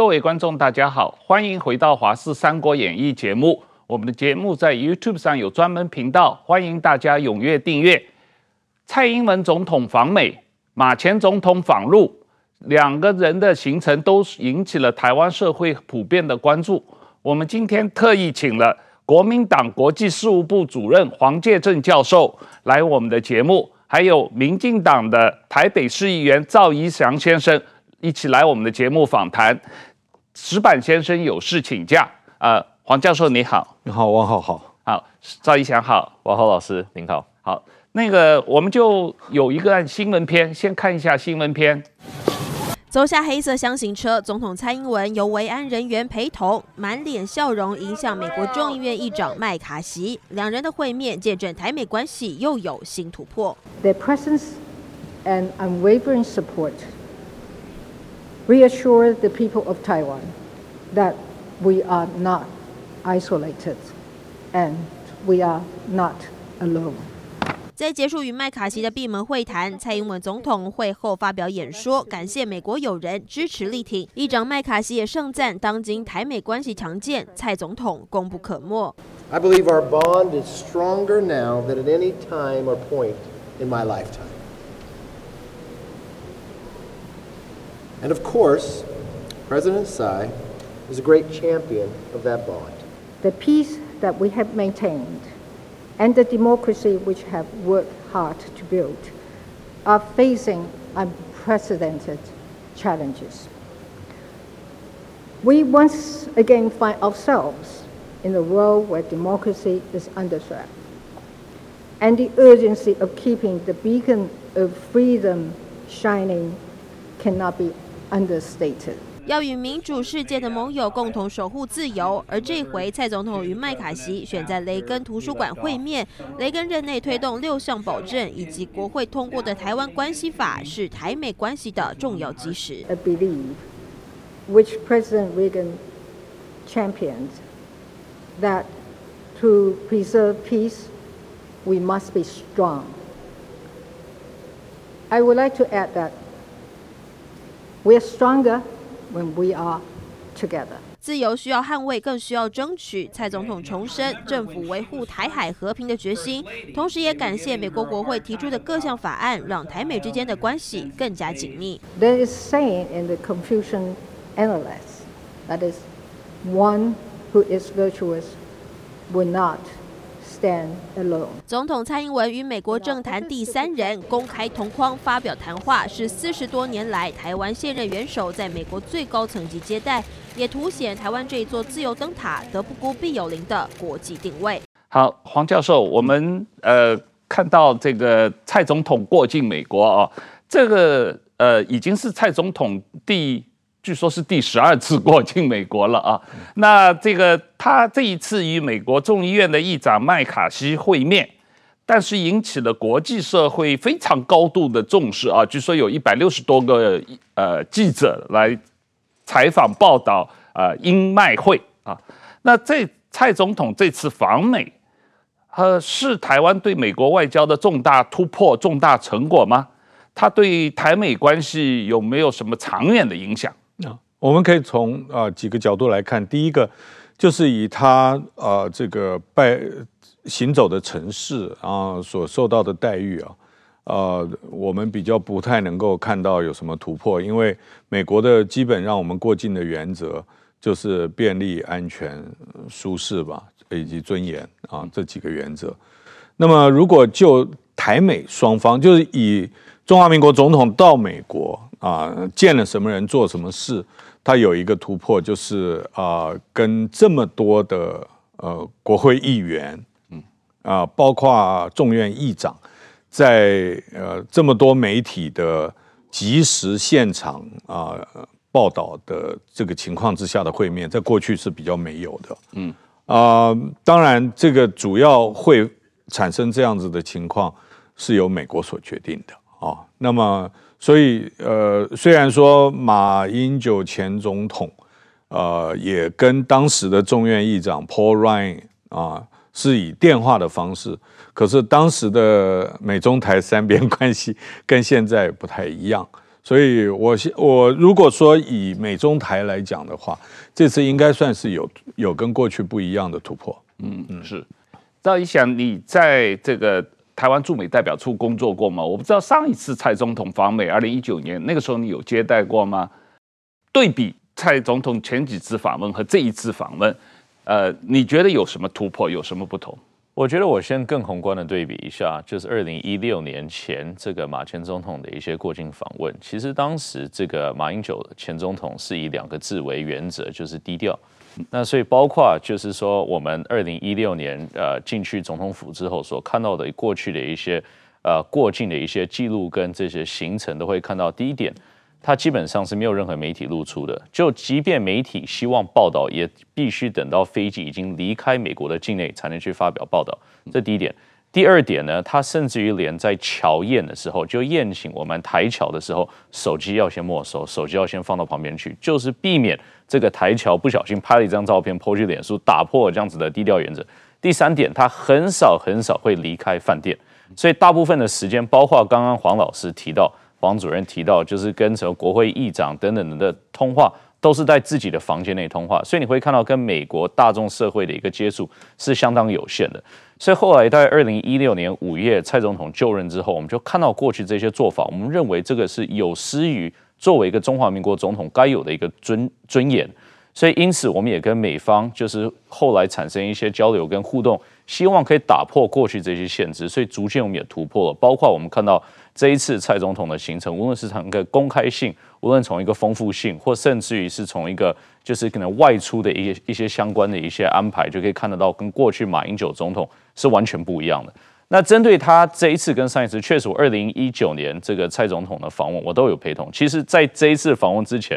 各位观众，大家好，欢迎回到《华视三国演义》节目。我们的节目在 YouTube 上有专门频道，欢迎大家踊跃订阅。蔡英文总统访美，马前总统访陆，两个人的行程都引起了台湾社会普遍的关注。我们今天特意请了国民党国际事务部主任黄介正教授来我们的节目，还有民进党的台北市议员赵怡翔先生。一起来我们的节目访谈，石板先生有事请假。呃，黄教授你好，你好，王浩好，好，赵怡翔好，王浩老师您好，好，那个我们就有一个新闻片，先看一下新闻片。走下黑色厢型车，总统蔡英文由维安人员陪同，满脸笑容迎向美国众议院议长麦卡锡，两人的会面见证台美关系又有新突破。Their presence and unwavering support. Reassure the people of Taiwan that we are not isolated and we are not alone. 在结束与麦卡锡的闭门会谈，蔡英文总统会后发表演说，感谢美国友人支持力挺。议长麦卡锡也盛赞当今台美关系强健，蔡总统功不可没。I believe our bond is stronger now than at any time or point in my lifetime. And of course, President Tsai is a great champion of that bond. The peace that we have maintained and the democracy which have worked hard to build are facing unprecedented challenges. We once again find ourselves in a world where democracy is under threat, and the urgency of keeping the beacon of freedom shining cannot be understated. 要与民主世界的盟友共同守护自由，而这回蔡总统与麦卡锡选在雷根图书馆会面。雷根任内推动六项保证以及国会通过的台湾关系法，是台美关系的重要基石。A belief which President Reagan championed that to preserve peace, we must be strong. I would like to add that. We are stronger when we are together. 自由需要捍卫，更需要争取。蔡总统重申政府维护台海和平的决心，同时也感谢美国国会提出的各项法案，让台美之间的关系更加紧密。There is saying in the Confucian Analects that is, one who is virtuous will not. Alone. 总统蔡英文与美国政坛第三人公开同框发表谈话，是四十多年来台湾现任元首在美国最高层级接待，也凸显台湾这一座自由灯塔德不孤必有邻的国际定位。好，黄教授，我们呃看到这个蔡总统过境美国啊，这个呃已经是蔡总统第。据说是第十二次过境美国了啊！那这个他这一次与美国众议院的议长麦卡锡会面，但是引起了国际社会非常高度的重视啊！据说有一百六十多个呃记者来采访报道啊，英麦会啊。那这蔡总统这次访美，呃，是台湾对美国外交的重大突破、重大成果吗？他对台美关系有没有什么长远的影响？我们可以从啊、呃、几个角度来看。第一个就是以他啊、呃、这个拜行走的城市啊所受到的待遇啊，呃，我们比较不太能够看到有什么突破，因为美国的基本让我们过境的原则就是便利、安全、舒适吧，以及尊严啊这几个原则。那么如果就台美双方，就是以中华民国总统到美国。啊，见了什么人做什么事，他有一个突破，就是啊，跟这么多的呃国会议员，嗯。啊，包括众院议长，在呃这么多媒体的及时现场啊报道的这个情况之下的会面，在过去是比较没有的，嗯。啊，当然这个主要会产生这样子的情况，是由美国所决定的啊，那么。所以，呃，虽然说马英九前总统，呃，也跟当时的众院议长 Paul Ryan 啊，是以电话的方式，可是当时的美中台三边关系跟现在不太一样，所以我我如果说以美中台来讲的话，这次应该算是有有跟过去不一样的突破。嗯嗯，是。赵一翔，你在这个台湾驻美代表处工作过吗？我不知道上一次蔡总统访美，二零一九年那个时候你有接待过吗？对比蔡总统前几次访问和这一次访问，呃，你觉得有什么突破，有什么不同？我觉得我先更宏观的对比一下，就是二零一六年前这个马前总统的一些过境访问，其实当时这个马英九前总统是以两个字为原则，就是低调。那所以包括就是说，我们二零一六年呃进去总统府之后所看到的过去的一些呃过境的一些记录跟这些行程，都会看到第一点，它基本上是没有任何媒体露出的。就即便媒体希望报道，也必须等到飞机已经离开美国的境内才能去发表报道。这第一点。第二点呢，他甚至于连在乔宴的时候，就宴请我们台侨的时候，手机要先没收，手机要先放到旁边去，就是避免这个台侨不小心拍了一张照片抛去脸书，打破这样子的低调原则。第三点，他很少很少会离开饭店，所以大部分的时间，包括刚刚黄老师提到，黄主任提到，就是跟什么国会议长等等的通话，都是在自己的房间内通话，所以你会看到跟美国大众社会的一个接触是相当有限的。所以后来在二零一六年五月，蔡总统就任之后，我们就看到过去这些做法，我们认为这个是有失于作为一个中华民国总统该有的一个尊尊严。所以因此，我们也跟美方就是后来产生一些交流跟互动，希望可以打破过去这些限制。所以逐渐我们也突破了，包括我们看到这一次蔡总统的行程，无论是从一个公开性，无论从一个丰富性，或甚至于是从一个就是可能外出的一些一些相关的一些安排，就可以看得到跟过去马英九总统。是完全不一样的。那针对他这一次跟上一次，确实，我二零一九年这个蔡总统的访问，我都有陪同。其实，在这一次访问之前，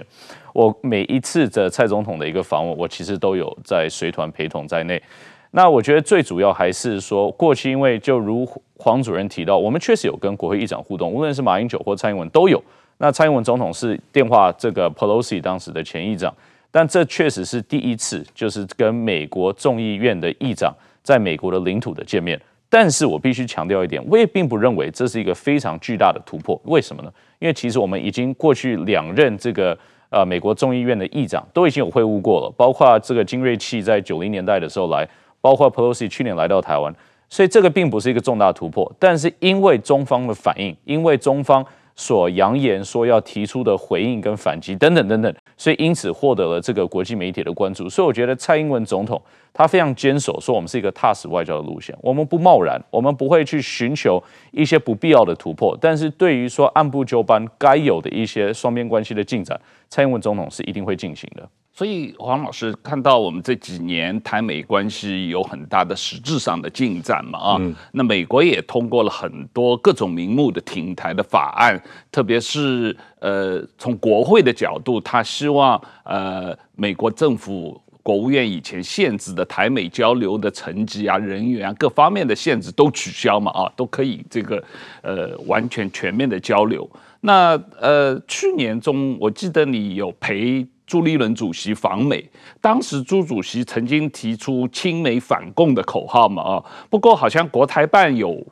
我每一次的蔡总统的一个访问，我其实都有在随团陪同在内。那我觉得最主要还是说，过去因为就如黄主任提到，我们确实有跟国会议长互动，无论是马英九或蔡英文都有。那蔡英文总统是电话这个 Pelosi 当时的前议长，但这确实是第一次，就是跟美国众议院的议长。在美国的领土的见面，但是我必须强调一点，我也并不认为这是一个非常巨大的突破。为什么呢？因为其实我们已经过去两任这个呃美国众议院的议长都已经有会晤过了，包括这个金瑞气在九零年代的时候来，包括 Pelosi 去年来到台湾，所以这个并不是一个重大突破。但是因为中方的反应，因为中方。所扬言说要提出的回应跟反击等等等等，所以因此获得了这个国际媒体的关注。所以我觉得蔡英文总统他非常坚守说我们是一个踏实外交的路线，我们不贸然，我们不会去寻求一些不必要的突破。但是对于说按部就班该有的一些双边关系的进展，蔡英文总统是一定会进行的。所以黄老师看到我们这几年台美关系有很大的实质上的进展嘛？啊，嗯、那美国也通过了很多各种名目的挺台的法案，特别是呃从国会的角度，他希望呃美国政府国务院以前限制的台美交流的层级啊、人员啊各方面的限制都取消嘛？啊，都可以这个呃完全全面的交流。那呃去年中我记得你有陪。朱立伦主席访美，当时朱主席曾经提出亲美反共的口号嘛啊，不过好像国台办有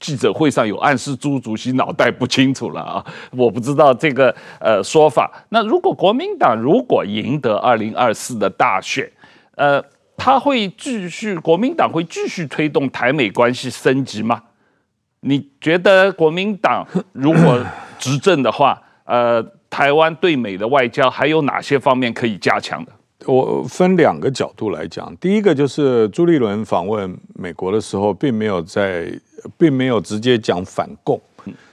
记者会上有暗示朱主席脑袋不清楚了啊，我不知道这个呃说法。那如果国民党如果赢得二零二四的大选，呃，他会继续国民党会继续推动台美关系升级吗？你觉得国民党如果执政的话，呃？台湾对美的外交还有哪些方面可以加强的？我分两个角度来讲。第一个就是朱立伦访问美国的时候，并没有在，并没有直接讲反共，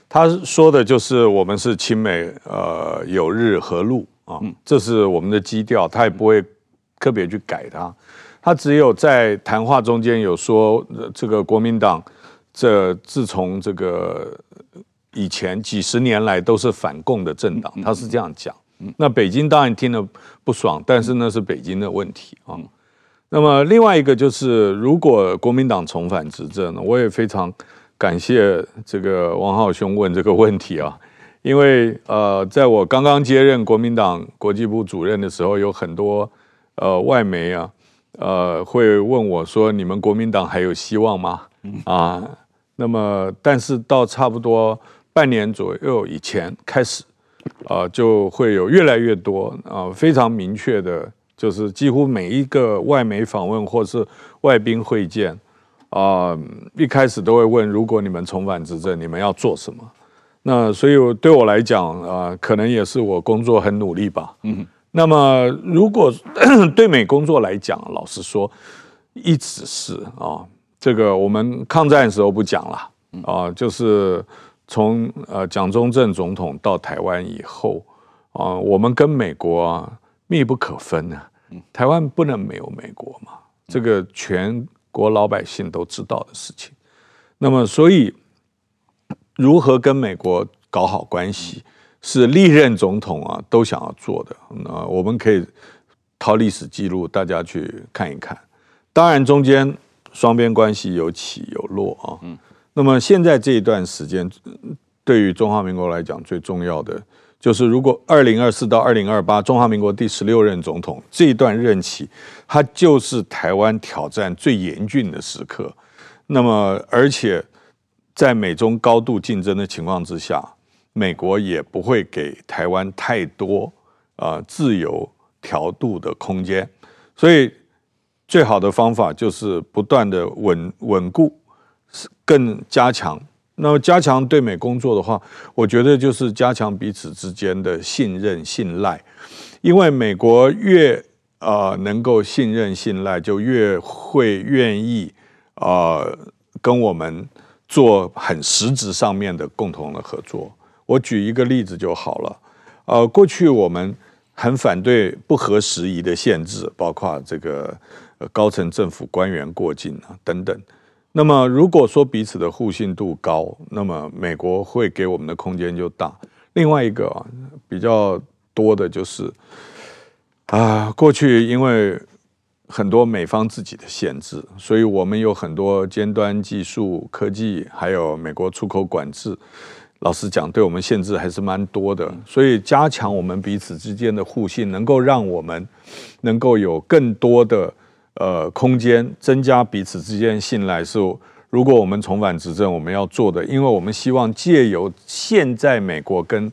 他说的就是我们是亲美，呃，友日和路啊，这是我们的基调，他也不会特别去改它。他只有在谈话中间有说，这个国民党这自从这个。以前几十年来都是反共的政党，他是这样讲。那北京当然听了不爽，但是那是北京的问题啊。那么另外一个就是，如果国民党重返执政呢，我也非常感谢这个王浩兄问这个问题啊，因为呃，在我刚刚接任国民党国际部主任的时候，有很多呃外媒啊，呃会问我说：“你们国民党还有希望吗？”啊，那么但是到差不多。半年左右以前开始，啊，就会有越来越多啊，非常明确的，就是几乎每一个外媒访问或是外宾会见啊，一开始都会问：如果你们重返执政，你们要做什么？那所以对我来讲啊，可能也是我工作很努力吧。嗯，那么如果 对美工作来讲，老实说，一直是啊，这个我们抗战的时候不讲了啊，就是从呃蒋中正总统到台湾以后啊，我们跟美国啊密不可分啊。台湾不能没有美国嘛，这个全国老百姓都知道的事情。那么所以。如何跟美国搞好关系，是历任总统啊都想要做的。那我们可以掏历史记录，大家去看一看。当然，中间双边关系有起有落啊。嗯。那么现在这一段时间，对于中华民国来讲，最重要的就是，如果二零二四到二零二八，中华民国第十六任总统这一段任期，它就是台湾挑战最严峻的时刻。那么，而且。在美中高度竞争的情况之下，美国也不会给台湾太多啊、自由调度的空间，所以最好的方法就是不断的稳稳固，更加强。那么加强对美工作的话，我觉得就是加强彼此之间的信任信赖，因为美国越啊、呃、能够信任信赖，就越会愿意啊、跟我们。做很实质上面的共同的合作。我举一个例子就好了。呃，过去我们很反对不合时宜的限制，包括这个高层政府官员过境啊等等。那么如果说彼此的互信度高，那么美国会给我们的空间就大。另外一个啊，比较多的就是啊，过去因为。很多美方自己的限制，所以我们有很多尖端技术、科技，还有美国出口管制。老实讲，对我们限制还是蛮多的。所以加强我们彼此之间的互信，能够让我们能够有更多的呃空间，增加彼此之间信赖。是如果我们重返执政，我们要做的，因为我们希望借由现在美国跟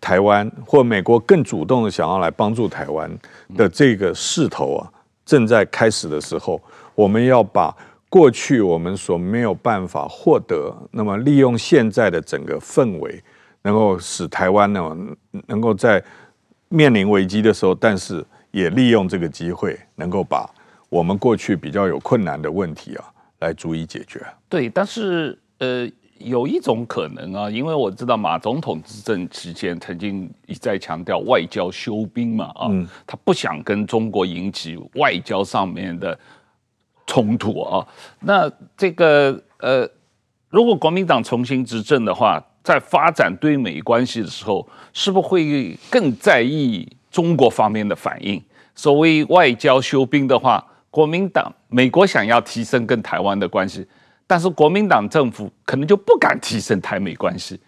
台湾，或美国更主动的想要来帮助台湾的这个势头啊。正在开始的时候，我们要把过去我们所没有办法获得，那么利用现在的整个氛围，能够使台湾呢能够在面临危机的时候，但是也利用这个机会，能够把我们过去比较有困难的问题啊，来逐一解决。对，但是呃。有一种可能啊，因为我知道马总统执政期间曾经一再强调外交休兵嘛，啊，他不想跟中国引起外交上面的冲突啊。那这个呃，如果国民党重新执政的话，在发展对美关系的时候，是不是会更在意中国方面的反应？所谓外交休兵的话，国民党美国想要提升跟台湾的关系。但是国民党政府可能就不敢提升台美关系。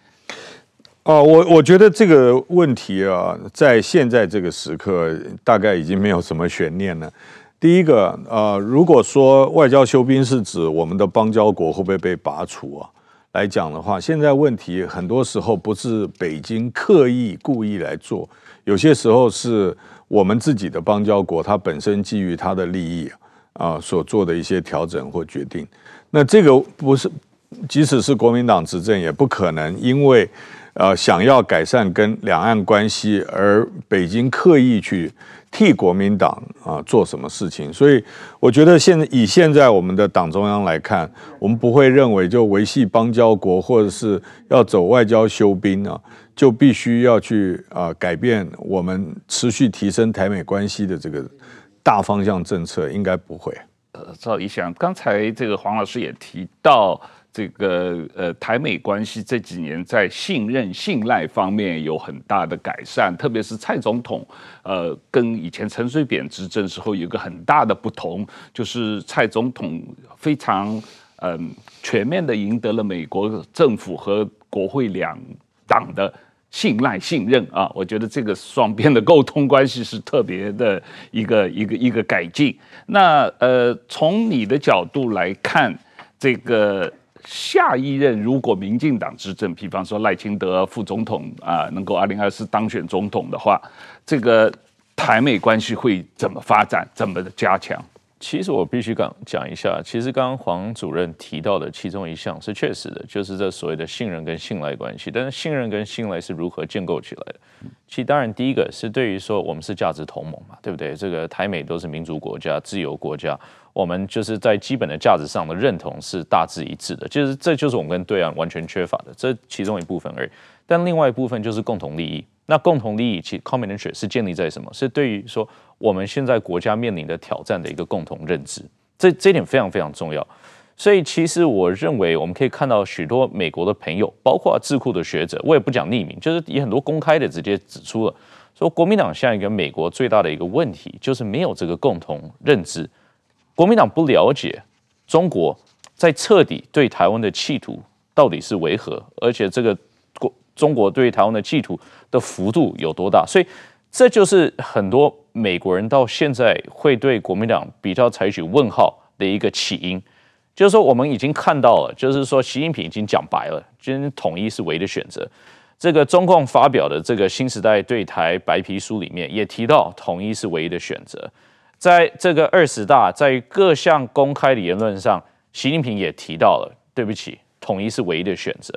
哦，我我觉得这个问题啊，在现在这个时刻，大概已经没有什么悬念了。第一个，呃，如果说外交休兵是指我们的邦交国会不会被拔除啊，来讲的话，现在问题很多时候不是北京刻意故意来做，有些时候是我们自己的邦交国，它本身基于它的利益啊，所做的一些调整或决定。那这个不是，即使是国民党执政，也不可能因为，呃，想要改善跟两岸关系，而北京刻意去替国民党啊做什么事情。所以，我觉得现在以现在我们的党中央来看，我们不会认为就维系邦交国，或者是要走外交修兵啊，就必须要去啊改变我们持续提升台美关系的这个大方向政策，应该不会。呃，赵理想，刚才这个黄老师也提到，这个呃台美关系这几年在信任信赖方面有很大的改善，特别是蔡总统，呃，跟以前陈水扁执政时候有一个很大的不同，就是蔡总统非常嗯、呃、全面的赢得了美国政府和国会两党的。信赖、信任啊，我觉得这个双边的沟通关系是特别的一个一个一个改进。那呃，从你的角度来看，这个下一任如果民进党执政，比方说赖清德副总统啊，能够二零二四当选总统的话，这个台美关系会怎么发展，怎么加强？其实我必须讲讲一下，其实刚刚黄主任提到的其中一项是确实的，就是这所谓的信任跟信赖关系。但是信任跟信赖是如何建构起来的？其实当然第一个是对于说我们是价值同盟嘛，对不对？这个台美都是民主国家、自由国家，我们就是在基本的价值上的认同是大致一致的。就是这就是我们跟对岸完全缺乏的，这其中一部分而已。但另外一部分就是共同利益。那共同利益其 common interest 是建立在什么？是对于说我们现在国家面临的挑战的一个共同认知，这这一点非常非常重要。所以其实我认为我们可以看到许多美国的朋友，包括智库的学者，我也不讲匿名，就是也很多公开的直接指出了，说国民党现在一个美国最大的一个问题就是没有这个共同认知，国民党不了解中国在彻底对台湾的企图到底是为何，而且这个。中国对台湾的企图的幅度有多大？所以这就是很多美国人到现在会对国民党比较采取问号的一个起因。就是说，我们已经看到了，就是说，习近平已经讲白了，今天统一是唯一的选择。这个中共发表的这个新时代对台白皮书里面也提到，统一是唯一的选择。在这个二十大，在各项公开的言论上，习近平也提到了，对不起，统一是唯一的选择。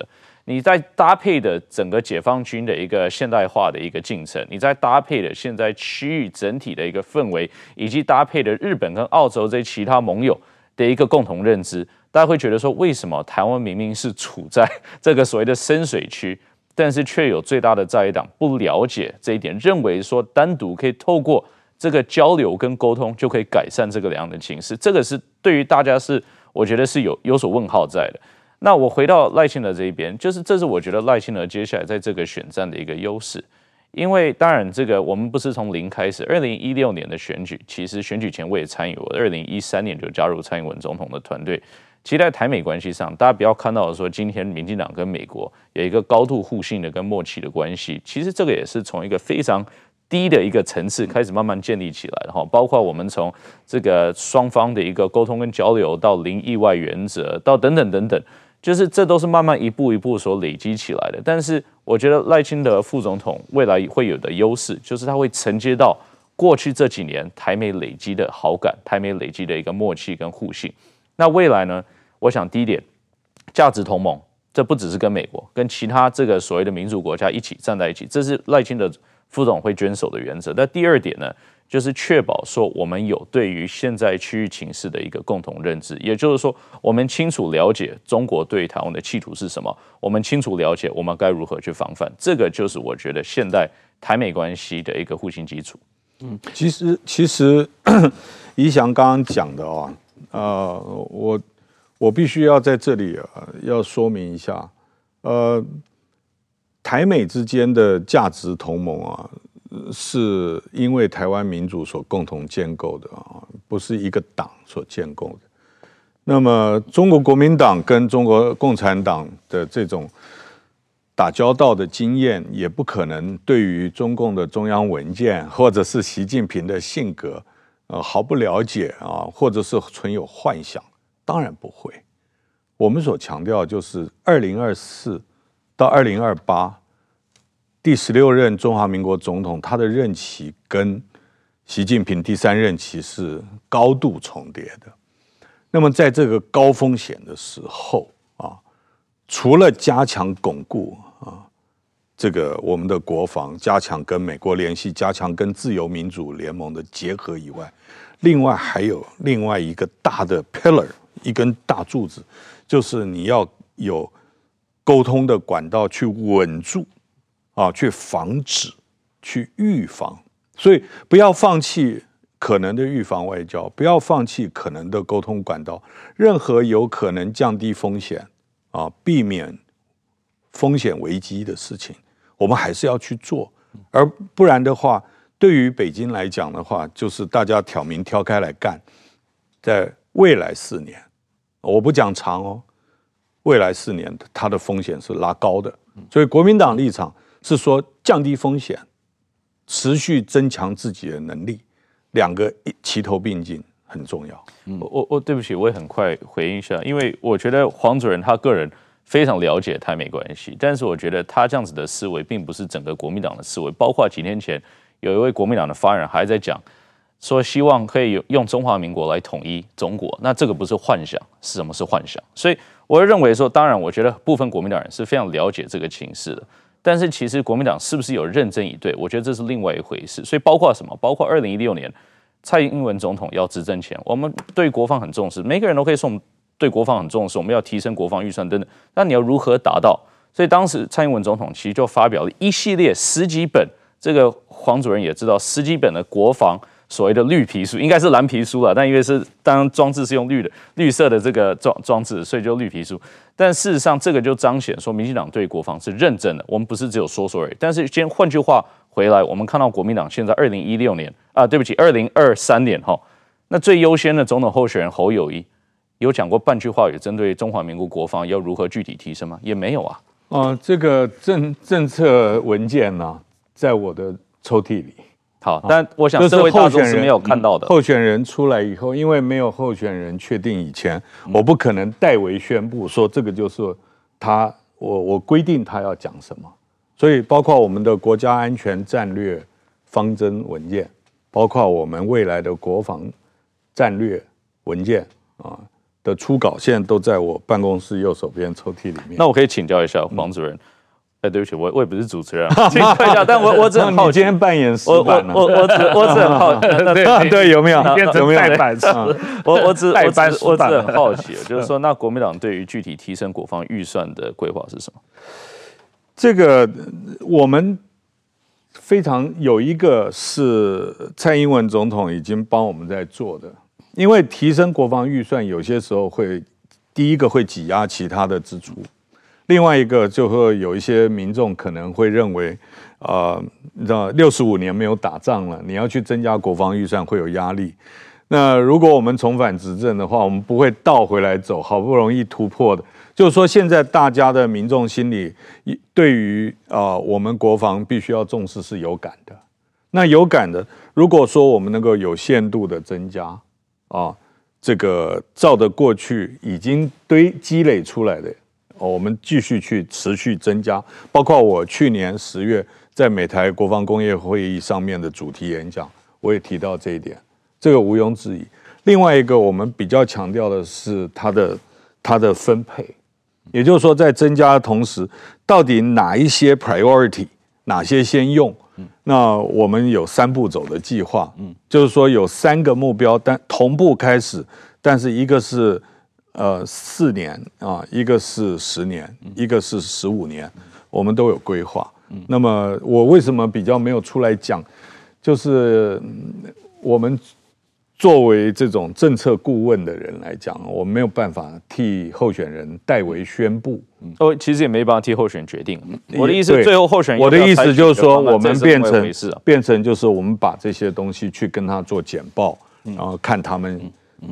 你在搭配的整个解放军的一个现代化的一个进程，你在搭配的现在区域整体的一个氛围，以及搭配的日本跟澳洲这些其他盟友的一个共同认知，大家会觉得说，为什么台湾明明是处在这个所谓的深水区，但是却有最大的在野党不了解这一点，认为说单独可以透过这个交流跟沟通就可以改善这个两岸的情势，这个是对于大家是我觉得是有有所问号在的。那我回到赖清德这一边，就是这是我觉得赖清德接下来在这个选战的一个优势，因为当然这个我们不是从零开始，二零一六年的选举，其实选举前我也参与，我二零一三年就加入蔡英文总统的团队。其实在台美关系上，大家不要看到说今天民进党跟美国有一个高度互信的跟默契的关系，其实这个也是从一个非常低的一个层次开始慢慢建立起来的哈，包括我们从这个双方的一个沟通跟交流到零意外原则，到等等等等。就是这都是慢慢一步一步所累积起来的，但是我觉得赖清德副总统未来会有的优势，就是他会承接到过去这几年台美累积的好感，台美累积的一个默契跟互信。那未来呢？我想第一点，价值同盟，这不只是跟美国，跟其他这个所谓的民主国家一起站在一起，这是赖清德副总会坚守的原则。那第二点呢？就是确保说我们有对于现在区域情势的一个共同认知，也就是说，我们清楚了解中国对台湾的企图是什么，我们清楚了解我们该如何去防范，这个就是我觉得现代台美关系的一个互信基础。嗯，其实其实 宜祥刚刚讲的啊，呃，我我必须要在这里啊要说明一下，呃，台美之间的价值同盟啊。是因为台湾民主所共同建构的啊，不是一个党所建构的。那么，中国国民党跟中国共产党的这种打交道的经验，也不可能对于中共的中央文件或者是习近平的性格，呃，毫不了解啊，或者是存有幻想。当然不会。我们所强调就是二零二四到二零二八。第十六任中华民国总统，他的任期跟习近平第三任期是高度重叠的。那么，在这个高风险的时候啊，除了加强巩固啊，这个我们的国防，加强跟美国联系，加强跟自由民主联盟的结合以外，另外还有另外一个大的 pillar，一根大柱子，就是你要有沟通的管道去稳住。啊，去防止，去预防，所以不要放弃可能的预防外交，不要放弃可能的沟通管道，任何有可能降低风险啊，避免风险危机的事情，我们还是要去做，而不然的话，对于北京来讲的话，就是大家挑明挑开来干，在未来四年，我不讲长哦，未来四年它的风险是拉高的，所以国民党立场。是说降低风险，持续增强自己的能力，两个一齐头并进，很重要。嗯，我我对不起，我也很快回应一下，因为我觉得黄主任他个人非常了解台美关系，但是我觉得他这样子的思维并不是整个国民党的思维。包括几天前有一位国民党的发言人还在讲，说希望可以用中华民国来统一中国，那这个不是幻想，是什么是幻想？所以我认为说，当然我觉得部分国民党人是非常了解这个情势的，但是其实国民党是不是有认真以对，我觉得这是另外一回事。所以包括什么？包括二零一六年。蔡英文总统要执政前，我们对国防很重视，每个人都可以说我们对国防很重视，我们要提升国防预算等等。那你要如何达到？所以当时蔡英文总统其实就发表了一系列十几本，这个黄主任也知道十几本的国防所谓的绿皮书，应该是蓝皮书了，但因为是当装置是用绿的绿色的这个装装置，所以就绿皮书。但事实上，这个就彰显说，民进党对国防是认真的，我们不是只有说说而已。但是先换句话。回来，我们看到国民党现在二零一六年啊，对不起，二零二三年哈，那最优先的总统候选人侯友宜有讲过半句话，有针对中华民国国防要如何具体提升吗？也没有啊。啊，这个政政策文件呢、在我的抽屉里。好，但我想这位大众是没有看到的。候选人出来以后，因为没有候选人确定以前，我不可能代为宣布说这个就是他，我我规定他要讲什么。所以，包括我们的国家安全战略方针文件，包括我们未来的国防战略文件啊的初稿，现在都在我办公室右手边抽屉里面。那我可以请教一下黄主任？对不起，我我也不是主持人，请教一下，但我我只很好，今天扮演死板了，我我我只我只很好 奇，对对，有没有变成代班？我我只我只我只很好奇，就是说，那国民党对于具体提升国防预算的规划是什么？这个我们非常有一个是蔡英文总统已经帮我们在做的，因为提升国防预算有些时候会第一个会挤压其他的支出，另外一个就会有一些民众可能会认为，呃，你知道六十五年没有打仗了，你要去增加国防预算会有压力。那如果我们重返执政的话，我们不会倒回来走，好不容易突破的。就是说，现在大家的民众心里，对于啊，我们国防必须要重视是有感的。那有感的，如果说我们能够有限度的增加啊，这个照着过去已经堆积累出来的，我们继续去持续增加。包括我去年十月在美台国防工业会议上面的主题演讲，我也提到这一点，这个毋庸置疑。另外一个，我们比较强调的是它的它的分配。也就是说，在增加的同时，到底哪一些 priority，哪些先用？那我们有三步走的计划，嗯就是说有三个目标，但同步开始，但是一个是呃四年啊，一个是十年，一个是十五年，我们都有规划。那么我为什么比较没有出来讲？就是我们。作为这种政策顾问的人来讲，我没有办法替候选人代为宣布。哦，其实也没办法替候选人决定。我的意思，最后候选人，我的意思就是说，我们变成变成就是我们把这些东西去跟他做简报，然后看他们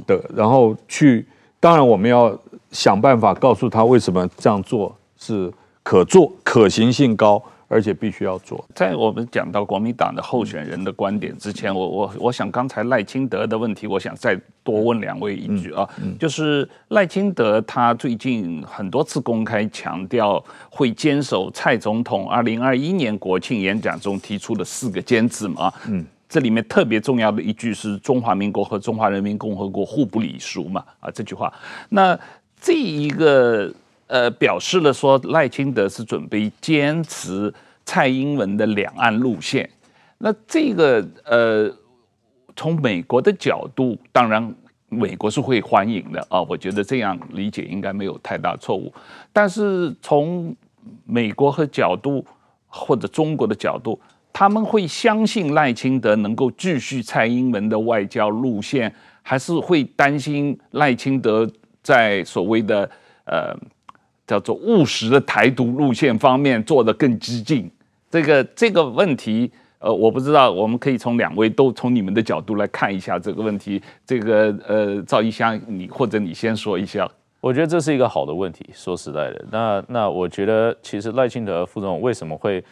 的，然后去。当然，我们要想办法告诉他为什么这样做是可做、可行性高。而且必须要做。在我们讲到国民党的候选人的观点之前，我我我想刚才赖清德的问题，我想再多问两位一句啊，就是赖清德他最近很多次公开强调会坚守蔡总统二零二一年国庆演讲中提出的四个坚持嘛，嗯，这里面特别重要的一句是中华民国和中华人民共和国互不隶属嘛，啊这句话，那这一个。呃，表示了说赖清德是准备坚持蔡英文的两岸路线。那这个呃，从美国的角度，当然美国是会欢迎的啊。我觉得这样理解应该没有太大错误。但是从美国和角度或者中国的角度，他们会相信赖清德能够继续蔡英文的外交路线，还是会担心赖清德在所谓的呃。叫做务实的台独路线方面做得更激进，这个这个问题，呃，我不知道，我们可以从两位都从你们的角度来看一下这个问题。这个呃，赵怡翔，你或者你先说一下。我觉得这是一个好的问题。说实在的，那那我觉得其实赖清德副总为什么会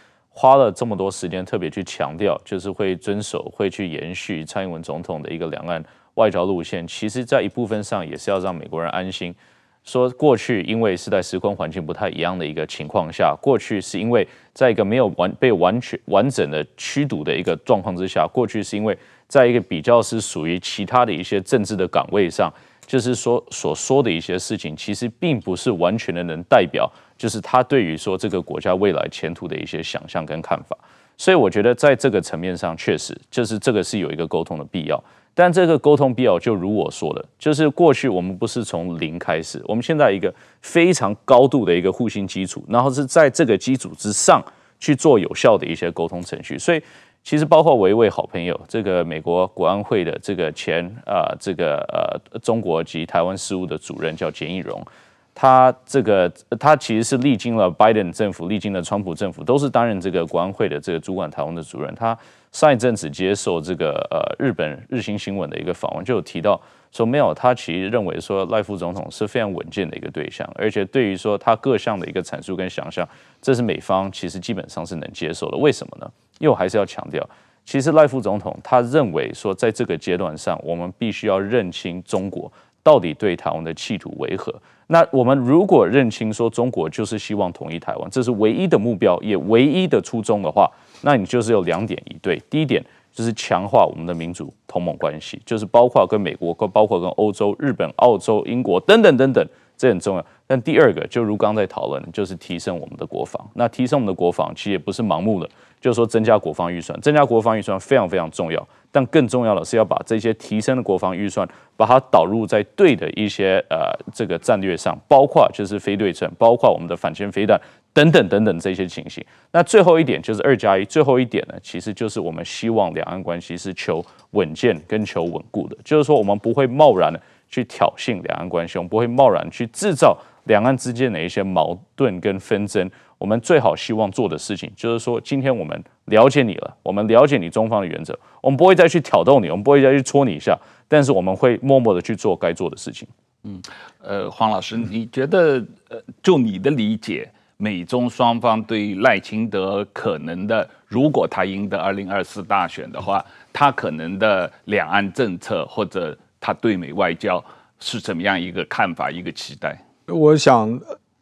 花了这么多时间特别去强调，就是会遵守、会去延续蔡英文总统的一个两岸外交路线，其实在一部分上也是要让美国人安心。说过去因为是在时空环境不太一样的一个情况下，过去是因为在一个没有完被完全完整的驱逐的一个状况之下，过去是因为在一个比较是属于其他的一些政治的岗位上，就是说所说的一些事情，其实并不是完全的能代表，就是他对于说这个国家未来前途的一些想象跟看法。所以我觉得在这个层面上，确实就是这个是有一个沟通的必要。但这个沟通必要，就如我说的，就是过去我们不是从零开始，我们现在一个非常高度的一个互信基础，然后是在这个基础之上去做有效的一些沟通程序。所以，其实包括我一位好朋友，这个美国国安会的这个前啊、这个呃中国及台湾事务的主任叫简义荣，他这个他其实是历经了拜登政府，历经了川普政府，都是担任这个国安会的这个主管台湾的主任，他。上一阵子接受这个呃日本日经新闻的一个访问，就有提到说，没有，他其实认为说赖副总统是非常稳健的一个对象，而且对于说他各项的一个阐述跟想象，这是美方其实基本上是能接受的。为什么呢？因为我还是要强调，其实赖副总统他认为说，在这个阶段上，我们必须要认清中国到底对台湾的企图为何。那我们如果认清说中国就是希望统一台湾，这是唯一的目标，也唯一的初衷的话。那你就是有两点一对，第一点就是强化我们的民主同盟关系，就是包括跟美国、包括跟欧洲、日本、澳洲、英国等等等等，这很重要。但第二个，就如刚才讨论，就是提升我们的国防。那提升我们的国防，其实也不是盲目的，就是说增加国防预算，增加国防预算非常非常重要。但更重要的是要把这些提升的国防预算，把它导入在对的一些呃这个战略上，包括就是非对称，包括我们的反舰飞弹。等等等等这些情形，那最后一点就是二加一，最后一点呢，其实就是我们希望两岸关系是求稳健跟求稳固的，就是说我们不会贸然的去挑衅两岸关系，我们不会贸然去制造两岸之间的一些矛盾跟纷争。我们最好希望做的事情，就是说今天我们了解你了，我们了解你中方的原则，我们不会再去挑逗你，我们不会再去戳你一下，但是我们会默默的去做该做的事情。嗯，呃，黄老师，你觉得呃，就你的理解？美中双方对赖清德可能的，如果他赢得二零二四大选的话，他可能的两岸政策或者他对美外交是怎么样一个看法、一个期待？我想，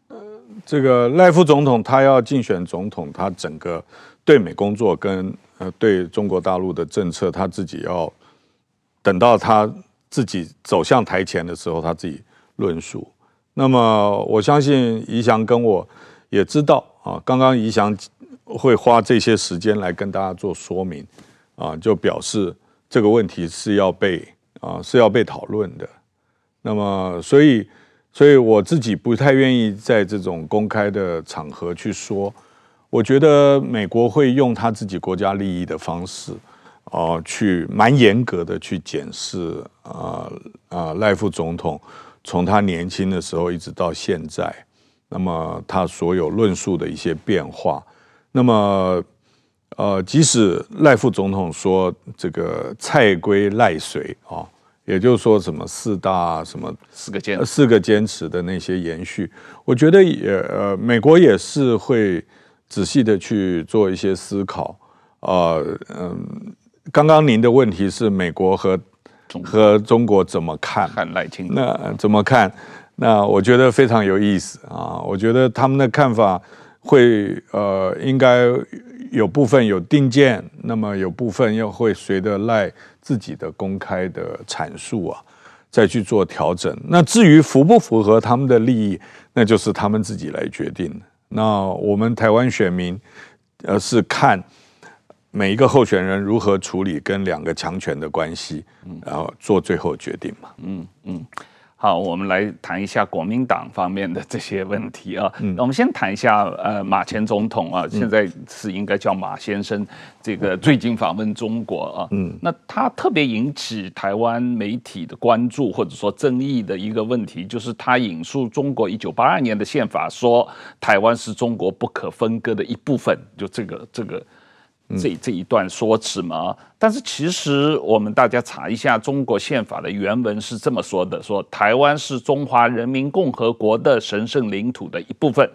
呃这个赖副总统他要竞选总统，他整个对美工作跟呃对中国大陆的政策，他自己要等到他自己走向台前的时候，他自己论述。那么我相信宜祥跟我。也知道啊，刚刚宜祥会花这些时间来跟大家做说明啊，就表示这个问题是要被啊是要被讨论的。那么，所以，所以我自己不太愿意在这种公开的场合去说。我觉得美国会用他自己国家利益的方式啊，去蛮严格的去检视啊啊赖副总统从他年轻的时候一直到现在。那么他所有论述的一些变化，那么呃，即使赖副总统说这个蔡归赖随啊，也就是说什么四大什么四个坚四个坚持的那些延续，我觉得也呃，美国也是会仔细的去做一些思考啊，嗯，刚刚您的问题是美国和和中国怎么看？看赖清德，那怎么看？那我觉得非常有意思啊！我觉得他们的看法会呃，应该有部分有定见，那么有部分又会随着赖自己的公开的阐述啊，再去做调整。那至于符不符合他们的利益，那就是他们自己来决定。那我们台湾选民呃是看每一个候选人如何处理跟两个强权的关系，然后做最后决定嘛。嗯嗯。好，我们来谈一下国民党方面的这些问题啊。嗯，我们先谈一下呃马前总统啊，现在是应该叫马先生，这个最近访问中国啊。嗯，那他特别引起台湾媒体的关注或者说争议的一个问题，就是他引述中国一九八二年的宪法，说台湾是中国不可分割的一部分，就这个这个。这这一段说辞嘛，但是其实我们大家查一下中国宪法的原文是这么说的：说台湾是中华人民共和国的神圣领土的一部分，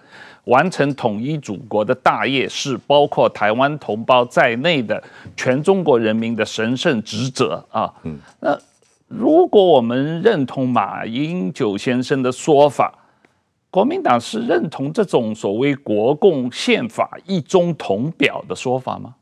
完成统一祖国的大业是包括台湾同胞在内的全中国人民的神圣职责啊。嗯，那如果我们认同马英九先生的说法，国民党是认同这种所谓国共宪法一中同表的说法吗？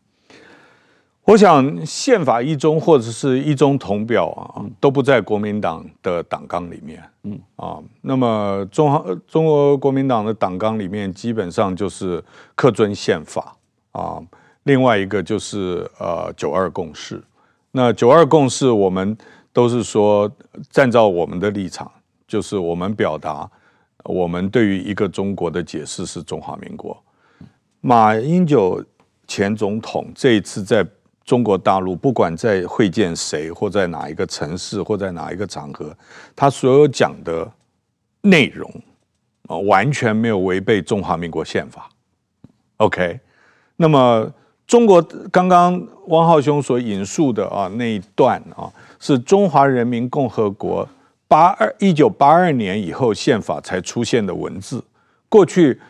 我想宪法一中或者是一中同表啊，都不在国民党的党纲里面。嗯啊，那么中华中国国民党的党纲里面基本上就是恪遵宪法啊，另外一个就是呃九二共识。那九二共识我们都是说站在我们的立场，就是我们表达我们对于一个中国的解释是中华民国。马英九前总统这一次在中国大陆不管在会见谁，或在哪一个城市，或在哪一个场合，他所有讲的内容啊，完全没有违背中华民国宪法。OK，那么中国刚刚汪浩兄所引述的啊那一段啊，是中华人民共和国八二一九八二年以后宪法才出现的文字，过去。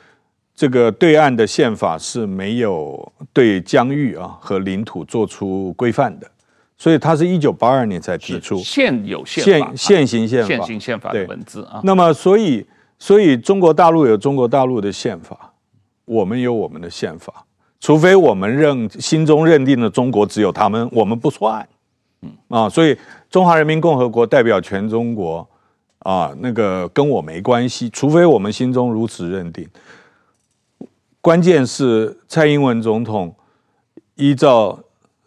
这个对岸的宪法是没有对疆域啊和领土做出规范的，所以它是一九八二年才提出现有宪法、现行宪法、现行宪法的文字啊。那么，所以，所以中国大陆有中国大陆的宪法，我们有我们的宪法，除非我们认心中认定的中国只有他们，我们不算。嗯啊，所以中华人民共和国代表全中国啊，那个跟我没关系，除非我们心中如此认定。关键是蔡英文总统依照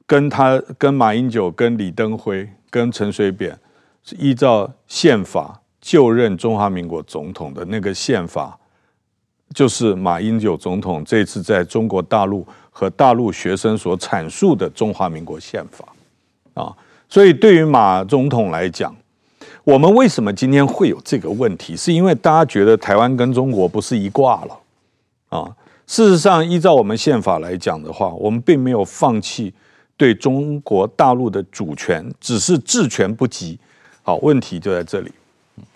跟他跟马英九、跟李登辉、跟陈水扁是依照宪法就任中华民国总统的那个宪法，就是马英九总统这次在中国大陆和大陆学生所阐述的中华民国宪法啊。所以对于马总统来讲，我们为什么今天会有这个问题？是因为大家觉得台湾跟中国不是一挂了啊？事实上，依照我们宪法来讲的话，我们并没有放弃对中国大陆的主权，只是治权不及。好，问题就在这里，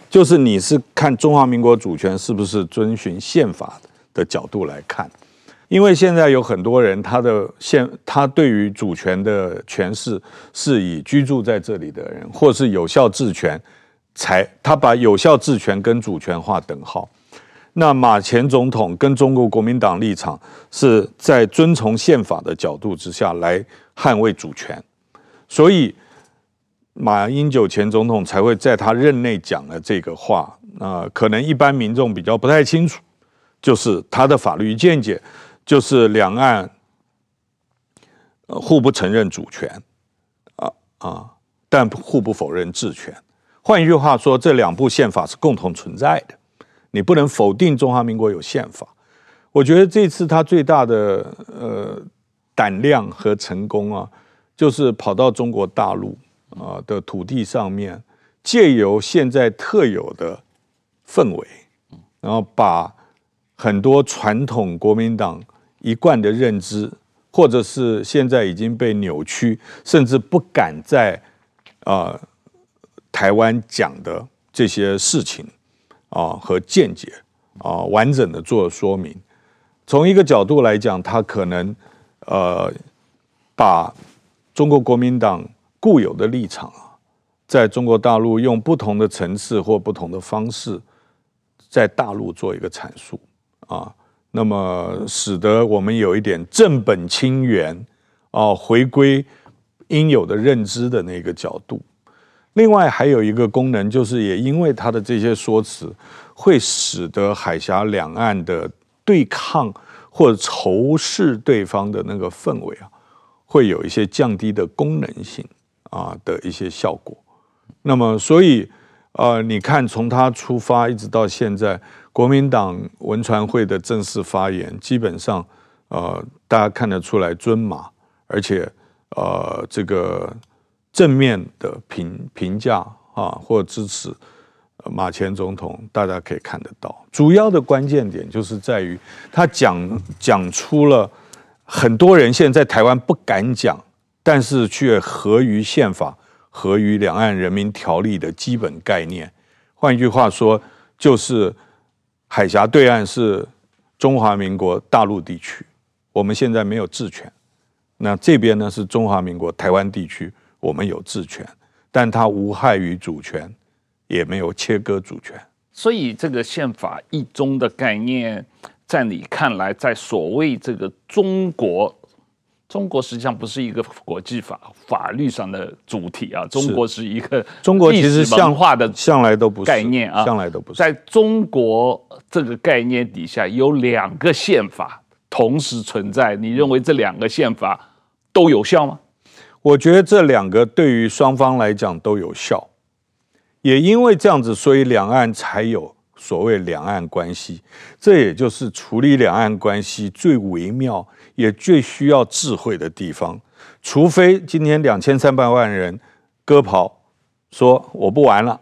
就是你是看中华民国主权是不是遵循宪法的角度来看？因为现在有很多人，他的宪他对于主权的诠释是以居住在这里的人，或是有效治权，才他把有效治权跟主权划等号。那马前总统跟中国国民党立场是在遵从宪法的角度之下来捍卫主权，所以马英九前总统才会在他任内讲了这个话。那可能一般民众比较不太清楚，就是他的法律见解，就是两岸互不承认主权，啊啊，但互不否认治权。换一句话说，这两部宪法是共同存在的。你不能否定中华民国有宪法，我觉得这次他最大的呃胆量和成功啊，就是跑到中国大陆啊的土地上面，借由现在特有的氛围，然后把很多传统国民党一贯的认知，或者是现在已经被扭曲，甚至不敢在啊、呃、台湾讲的这些事情。啊，和见解啊，完整的做说明。从一个角度来讲，他可能呃，把中国国民党固有的立场啊，在中国大陆用不同的层次或不同的方式，在大陆做一个阐述啊，那么使得我们有一点正本清源啊，回归应有的认知的那个角度。另外还有一个功能，就是也因为他的这些说辞，会使得海峡两岸的对抗或者仇视对方的那个氛围啊，会有一些降低的功能性啊的一些效果。那么，所以呃，你看从他出发一直到现在，国民党文传会的正式发言，基本上呃，大家看得出来尊马，而且呃，这个。正面的评评价啊，或支持马前总统，大家可以看得到。主要的关键点就是在于他讲讲出了很多人现在在台湾不敢讲，但是却合于宪法、合于两岸人民条例的基本概念。换一句话说，就是海峡对岸是中华民国大陆地区，我们现在没有治权。那这边呢是中华民国台湾地区。我们有治权，但它无害于主权，也没有切割主权。所以这个宪法一中的概念，在你看来，在所谓这个中国，中国实际上不是一个国际法法律上的主体啊，中国是一个中国其实文化的向来都不是概念啊，向来都不是。在中国这个概念底下，有两个宪法同时存在，你认为这两个宪法都有效吗？我觉得这两个对于双方来讲都有效。也因为这样子，所以两岸才有所谓两岸关系。这也就是处理两岸关系最微妙也最需要智慧的地方。除非今天两千三百万人割袍，说我不玩了，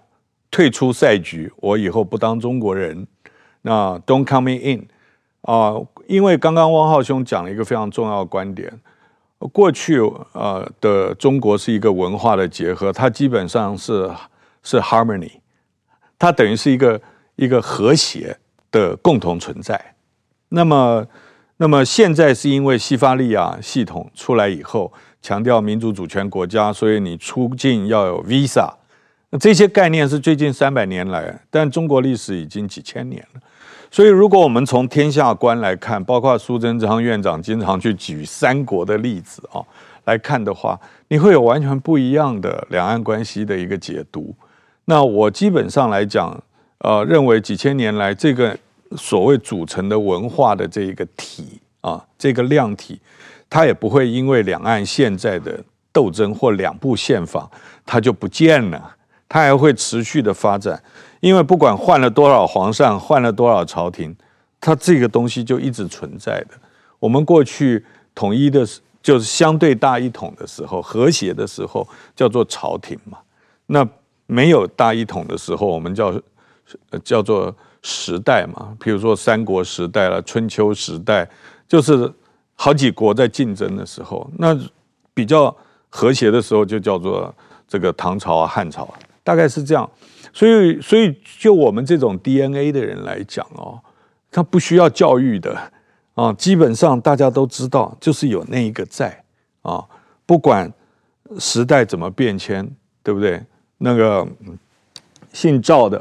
退出赛局，我以后不当中国人，那 Don't come in 啊、因为刚刚汪浩兄讲了一个非常重要的观点，过去呃的中国是一个文化的结合，它基本上是。是 harmony，它等于是一个一个和谐的共同存在。那么，那么现在是因为西法利亚系统出来以后，强调民主主权国家，所以你出境要有 visa。那这些概念是最近三百年来，但中国历史已经几千年了。所以，如果我们从天下观来看，包括苏贞昌院长经常去举三国的例子啊来看的话，你会有完全不一样的两岸关系的一个解读。那我基本上来讲，呃，认为几千年来这个所谓组成的文化的这一个体啊，这个量体，它也不会因为两岸现在的斗争或两部宪法，它就不见了，它还会持续的发展。因为不管换了多少皇上，换了多少朝廷，它这个东西就一直存在的。我们过去统一的时，就是相对大一统的时候，和谐的时候，叫做朝廷嘛。那没有大一统的时候，我们叫叫做时代嘛。比如说三国时代了，春秋时代，就是好几国在竞争的时候。那比较和谐的时候，就叫做这个唐朝啊、汉朝，大概是这样。所以，所以就我们这种 DNA 的人来讲哦，他不需要教育的啊，基本上大家都知道，就是有那一个在啊，不管时代怎么变迁，对不对？那个姓赵的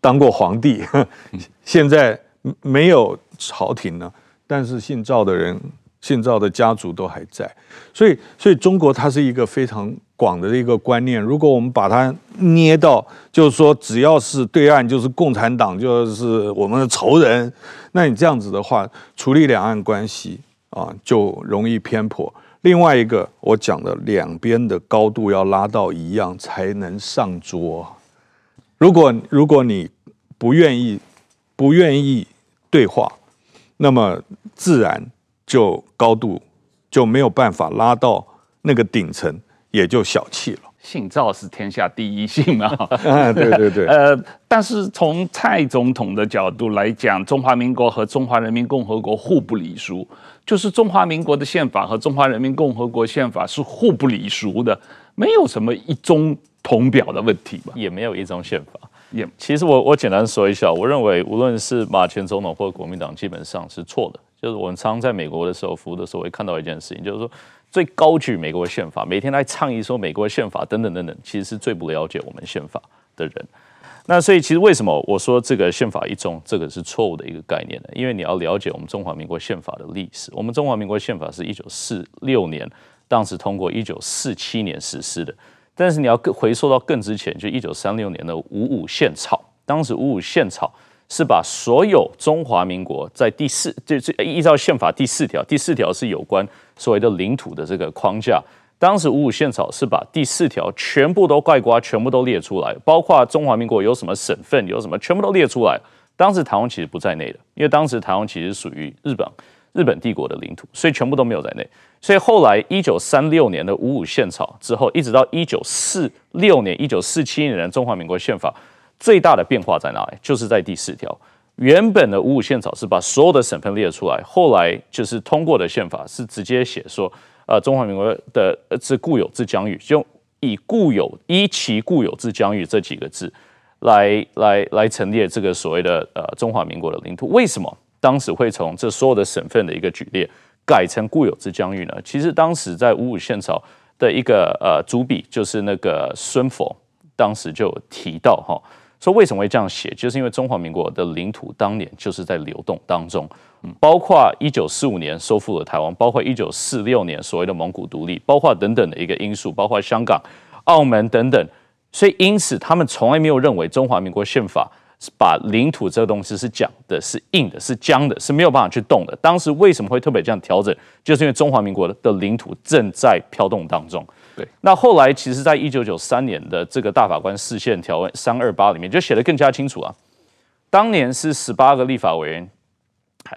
当过皇帝，现在没有朝廷了，但是姓赵的人、姓赵的家族都还在，所以，所以中国它是一个非常广的一个观念。如果我们把它捏到，就是说只要是对岸就是共产党，就是我们的仇人，那你这样子的话，处理两岸关系啊，就容易偏颇。另外一个，我讲的两边的高度要拉到一样才能上桌。如果如果你不愿意不愿意对话，那么自然就高度就没有办法拉到那个顶层，也就小气了。姓赵是天下第一姓啊！啊，对对对。呃，但是从蔡总统的角度来讲，中华民国和中华人民共和国互不隶属。就是中华民国的宪法和中华人民共和国宪法是互不隶属的，没有什么一中同表的问题吧？也没有一中宪法。也其实我我简单说一下，我认为无论是马前总统或国民党，基本上是错的。就是我们常常在美国的时候服务的时候，会看到一件事情，就是说最高举美国宪法，每天来倡议说美国宪法等等等等，其实是最不了解我们宪法的人。那所以其实为什么我说这个宪法一中这个是错误的一个概念呢？因为你要了解我们中华民国宪法的历史。我们中华民国宪法是一九四六年当时通过，一九四七年实施的。但是你要更回溯到更之前，就一九三六年的五五宪草。当时五五宪草是把所有中华民国在第四，就是依照宪法第四条，第四条是有关所谓的领土的这个框架。当时五五宪草是把第四条全部都概括，全部都列出来，包括中华民国有什么省份，有什么全部都列出来。当时台湾其实不在内的，因为当时台湾其实属于日本日本帝国的领土，所以全部都没有在内。所以后来一九三六年的五五宪草之后，一直到一九四六年、一九四七年的中华民国宪法，最大的变化在哪里？就是在第四条。原本的五五宪草是把所有的省份列出来，后来就是通过的宪法是直接写说。呃，中华民国的之固有之疆域，就以固有依其固有之疆域这几个字来来来陈列这个所谓的呃中华民国的领土。为什么当时会从这所有的省份的一个举列改成固有之疆域呢？其实当时在五五宪草的一个呃主笔，就是那个孙佛，当时就提到哈，说为什么会这样写，就是因为中华民国的领土当年就是在流动当中，包括一九四五年收复了台湾，包括一九四六年所谓的蒙古独立，包括等等的一个因素，包括香港、澳门等等，所以因此他们从来没有认为中华民国宪法是。把领土这个东西是讲的是硬的，是僵的，是没有办法去动的。当时为什么会特别这样调整？就是因为中华民国的领土正在飘动当中。对，那后来其实，在一九九三年的这个大法官释宪条文三二八里面，就写得更加清楚啊。当年是十八个立法委员，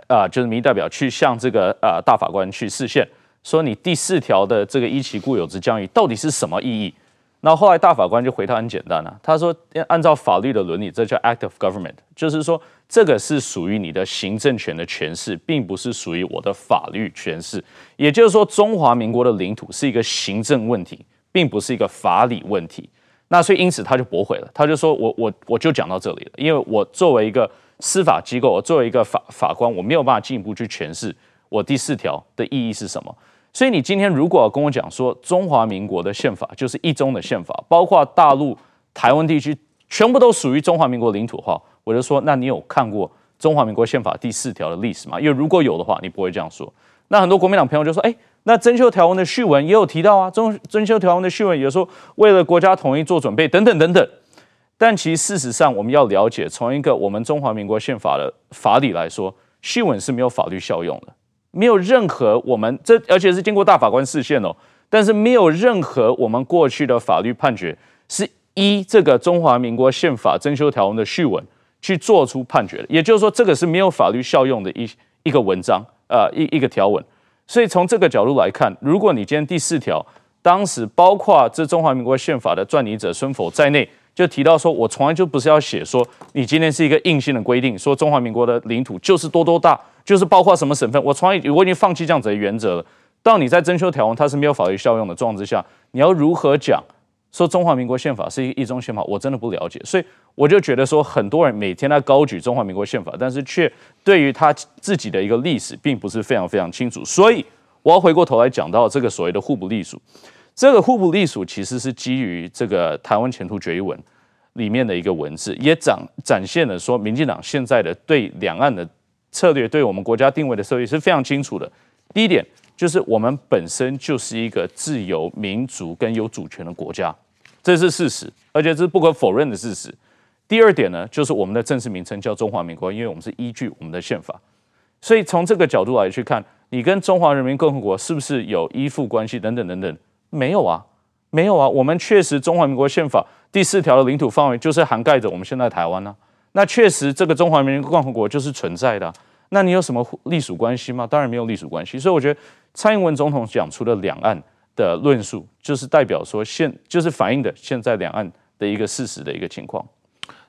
啊，就是民意代表去向这个啊大法官去释宪，说你第四条的这个一期固有之疆域到底是什么意义？那后来大法官就回他很简单啊，他说按照法律的伦理，这叫 act of government，就是说这个是属于你的行政权的诠释，并不是属于我的法律诠释。也就是说，中华民国的领土是一个行政问题，并不是一个法理问题。那所以因此他就驳回了，他就说我我我就讲到这里了，因为我作为一个司法机构，我作为一个法法官，我没有办法进一步去诠释我第四条的意义是什么。所以你今天如果要跟我讲说中华民国的宪法就是一中的宪法，包括大陆、台湾地区全部都属于中华民国领土的话，我就说，那你有看过中华民国宪法第四条的历史吗？因为如果有的话，你不会这样说。那很多国民党朋友就说，哎，那增修条文的序文也有提到啊，增增修条文的序文也说为了国家统一做准备等等等等。但其实事实上，我们要了解，从一个我们中华民国宪法的法理来说，序文是没有法律效用的。没有任何我们这，而且是经过大法官视线哦，但是没有任何我们过去的法律判决是依这个中华民国宪法增修条文的序文去做出判决的，也就是说，这个是没有法律效用的一一个文章，呃，一一个条文。所以从这个角度来看，如果你今天第四条当时包括这中华民国宪法的撰拟者孙否在内，就提到说，我从来就不是要写说你今天是一个硬性的规定，说中华民国的领土就是多多大。就是包括什么省份，我从来我已经放弃这样子的原则了。当你在征修条文，它是没有法律效用的状况之下，你要如何讲说中华民国宪法是一一中宪法？我真的不了解，所以我就觉得说，很多人每天在高举中华民国宪法，但是却对于他自己的一个历史，并不是非常非常清楚。所以我要回过头来讲到这个所谓的互不隶属，这个互不隶属其实是基于这个台湾前途决议文里面的一个文字，也展展现了说，民进党现在的对两岸的。策略对我们国家定位的时候也是非常清楚的。第一点就是我们本身就是一个自由民主跟有主权的国家，这是事实，而且这是不可否认的事实。第二点呢，就是我们的正式名称叫中华民国，因为我们是依据我们的宪法。所以从这个角度来去看，你跟中华人民共和国是不是有依附关系等等等等？没有啊，没有啊。我们确实中华民国宪法第四条的领土范围就是涵盖着我们现在台湾呢、那确实，这个中华人民共和国就是存在的啊。那你有什么隶属关系吗？当然没有隶属关系。所以我觉得蔡英文总统讲出的两岸的论述，就是代表说现就是反映的现在两岸的一个事实的一个情况。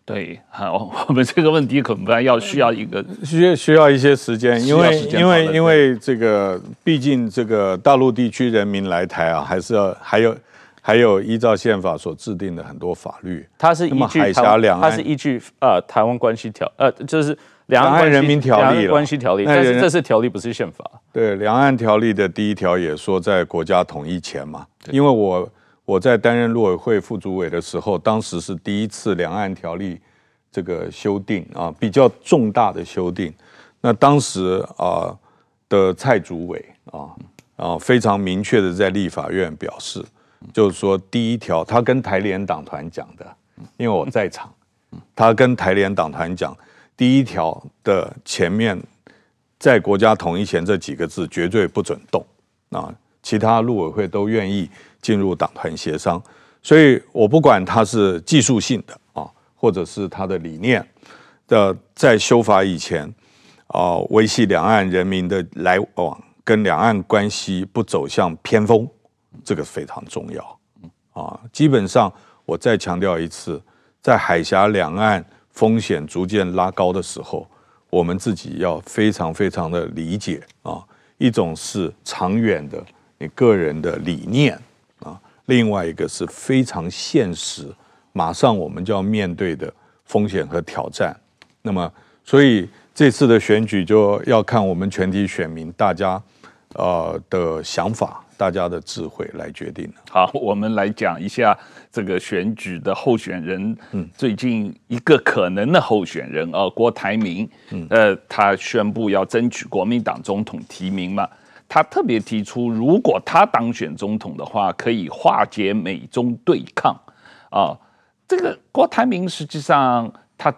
对，好，我们这个问题可能要需要一个需要需要一些时间，因为因为因为这个毕竟这个大陆地区人民来台啊，还是要还有。还有依照宪法所制定的很多法律，它是依据海峡两岸，它是依据呃台湾关系条呃就是两岸人民条例关系条例，但是这是条例不是宪法。对，两岸条例的第一条也说在国家统一前嘛，因为我我在担任陆委会副主委的时候，当时是第一次两岸条例这个修订啊，比较重大的修订。那当时啊的蔡主委啊啊非常明确的在立法院表示。就是说，第一条，他跟台联党团讲的，因为我在场，他跟台联党团讲，第一条的前面，在国家统一前这几个字绝对不准动啊，其他陆委会都愿意进入党团协商，所以我不管他是技术性的啊，或者是他的理念的，在修法以前啊，维系两岸人民的来往跟两岸关系不走向偏锋。这个非常重要，啊，基本上我再强调一次，在海峡两岸风险逐渐拉高的时候，我们自己要非常非常的理解啊，一种是长远的你个人的理念啊，另外一个是非常现实，马上我们就要面对的风险和挑战。那么，所以这次的选举就要看我们全体选民大家呃的想法。大家的智慧来决定了。好，我们来讲一下这个选举的候选人。嗯，最近一个可能的候选人啊，郭台铭，嗯，呃，他宣布要争取国民党总统提名嘛。他特别提出，如果他当选总统的话，可以化解美中对抗。啊，这个郭台铭实际上他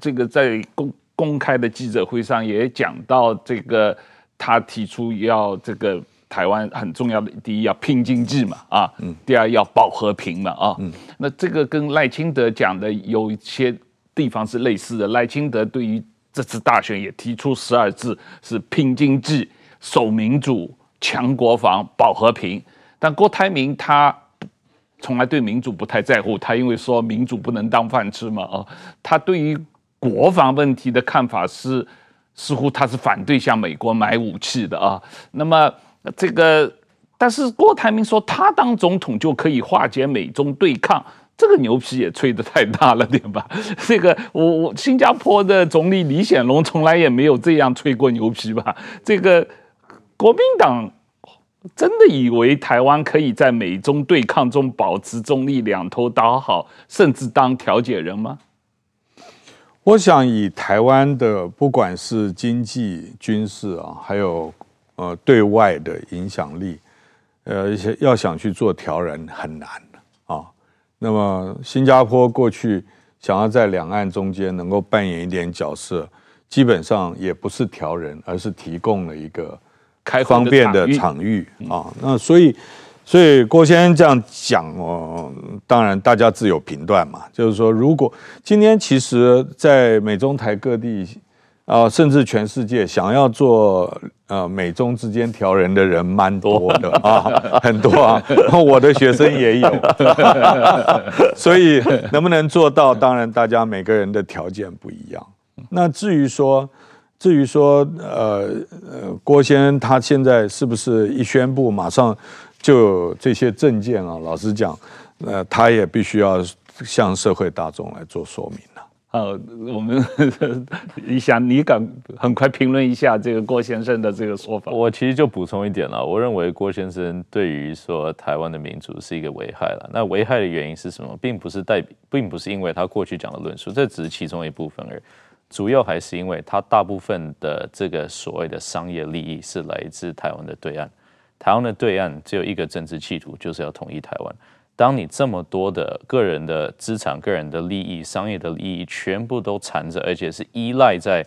这个在公公开的记者会上也讲到这个。他提出要这个台湾很重要的，第一要拼经济嘛，啊，第二要保和平嘛，啊，那这个跟赖清德讲的有一些地方是类似的。赖清德对于这次大选也提出十二字，是拼经济、守民主、强国防、保和平。但郭台铭他从来对民主不太在乎，他因为说民主不能当饭吃嘛，啊，他对于国防问题的看法是。似乎他是反对向美国买武器的啊，那么这个，但是郭台铭说他当总统就可以化解美中对抗，这个牛皮也吹得太大了，点吧？这个我我新加坡的总理李显龙从来也没有这样吹过牛皮吧？这个国民党真的以为台湾可以在美中对抗中保持中立，两头讨好，甚至当调解人吗？我想以台湾的不管是经济、军事啊，还有呃对外的影响力，呃，要想去做调人很难啊。那么新加坡过去想要在两岸中间能够扮演一点角色，基本上也不是调人，而是提供了一个开方便的场域啊。那所以。所以郭先生这样讲哦，当然大家自有评断嘛。就是说，如果今天其实，在美中台各地啊，甚至全世界，想要做呃美中之间调人的人蛮多的 啊，很多啊，我的学生也有。所以能不能做到，当然大家每个人的条件不一样。那至于说，至于说，呃呃，郭先生他现在是不是一宣布马上？就这些证件啊，老实讲，呃，他也必须要向社会大众来做说明了。呃，我们你 想，你敢很快评论一下这个郭先生的这个说法？我其实就补充一点了，我认为郭先生对于说台湾的民主是一个危害了。那危害的原因是什么？并不是代，并不是因为他过去讲的论述，这只是其中一部分而已。主要还是因为他大部分的这个所谓的商业利益是来自台湾的对岸。台湾的对岸只有一个政治企图，就是要统一台湾。当你这么多的个人的资产、个人的利益、商业的利益全部都缠着，而且是依赖在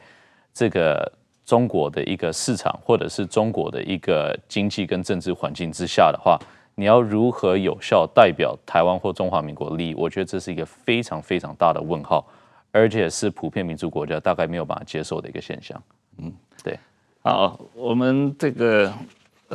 这个中国的一个市场或者是中国的一个经济跟政治环境之下的话，你要如何有效代表台湾或中华民国利益？我觉得这是一个非常非常大的问号，而且是普遍民主国家大概没有办法接受的一个现象。嗯，对。好，我们这个。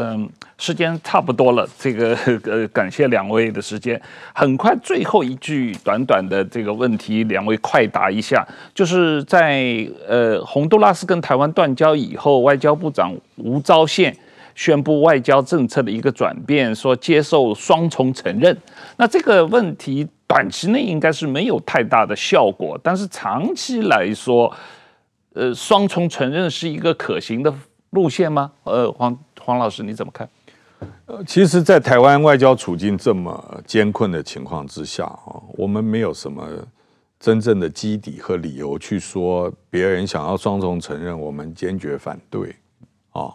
嗯，时间差不多了，这个 呃，感谢两位的时间。很快，最后一句短短的这个问题，两位快答一下。就是在呃，洪都拉斯跟台湾断交以后，外交部长吴钊燮宣布外交政策的一个转变，说接受双重承认。那这个问题短期内应该是没有太大的效果，但是长期来说，呃，双重承认是一个可行的路线吗？呃，黄。黄老师，你怎么看？呃，其实，在台湾外交处境这么艰困的情况之下啊，我们没有什么真正的基底和理由去说别人想要双重承认，我们坚决反对啊。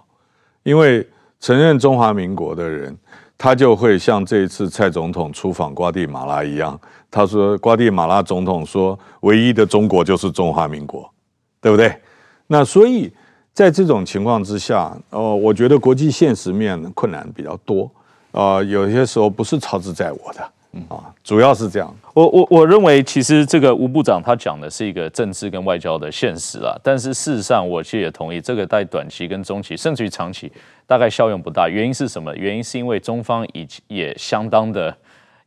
因为承认中华民国的人，他就会像这一次蔡总统出访瓜地马拉一样，他说瓜地马拉总统说，唯一的中国就是中华民国，对不对？那所以。在这种情况之下，哦，我觉得国际现实面困难比较多，啊、呃，有些时候不是操之在我的，啊，主要是这样。我我我认为，其实这个吴部长他讲的是一个政治跟外交的现实啊，但是事实上，我其实也同意，这个在短期跟中期，甚至于长期，大概效用不大。原因是什么？原因是因为中方已也相当的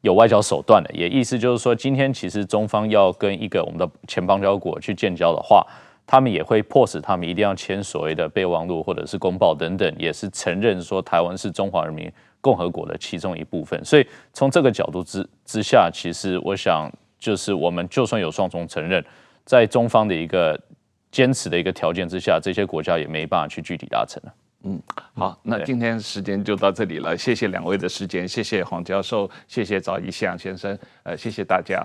有外交手段了，也意思就是说，今天其实中方要跟一个我们的前邦交国去建交的话。他们也会迫使他们一定要签所谓的备忘录或者是公报等等，也是承认说台湾是中华人民共和国的其中一部分。所以从这个角度之之下，其实我想就是我们就算有双重承认，在中方的一个坚持的一个条件之下，这些国家也没办法去具体达成了。嗯，好，那今天时间就到这里了，谢谢两位的时间，谢谢黄教授，谢谢赵一翔先生，呃，谢谢大家。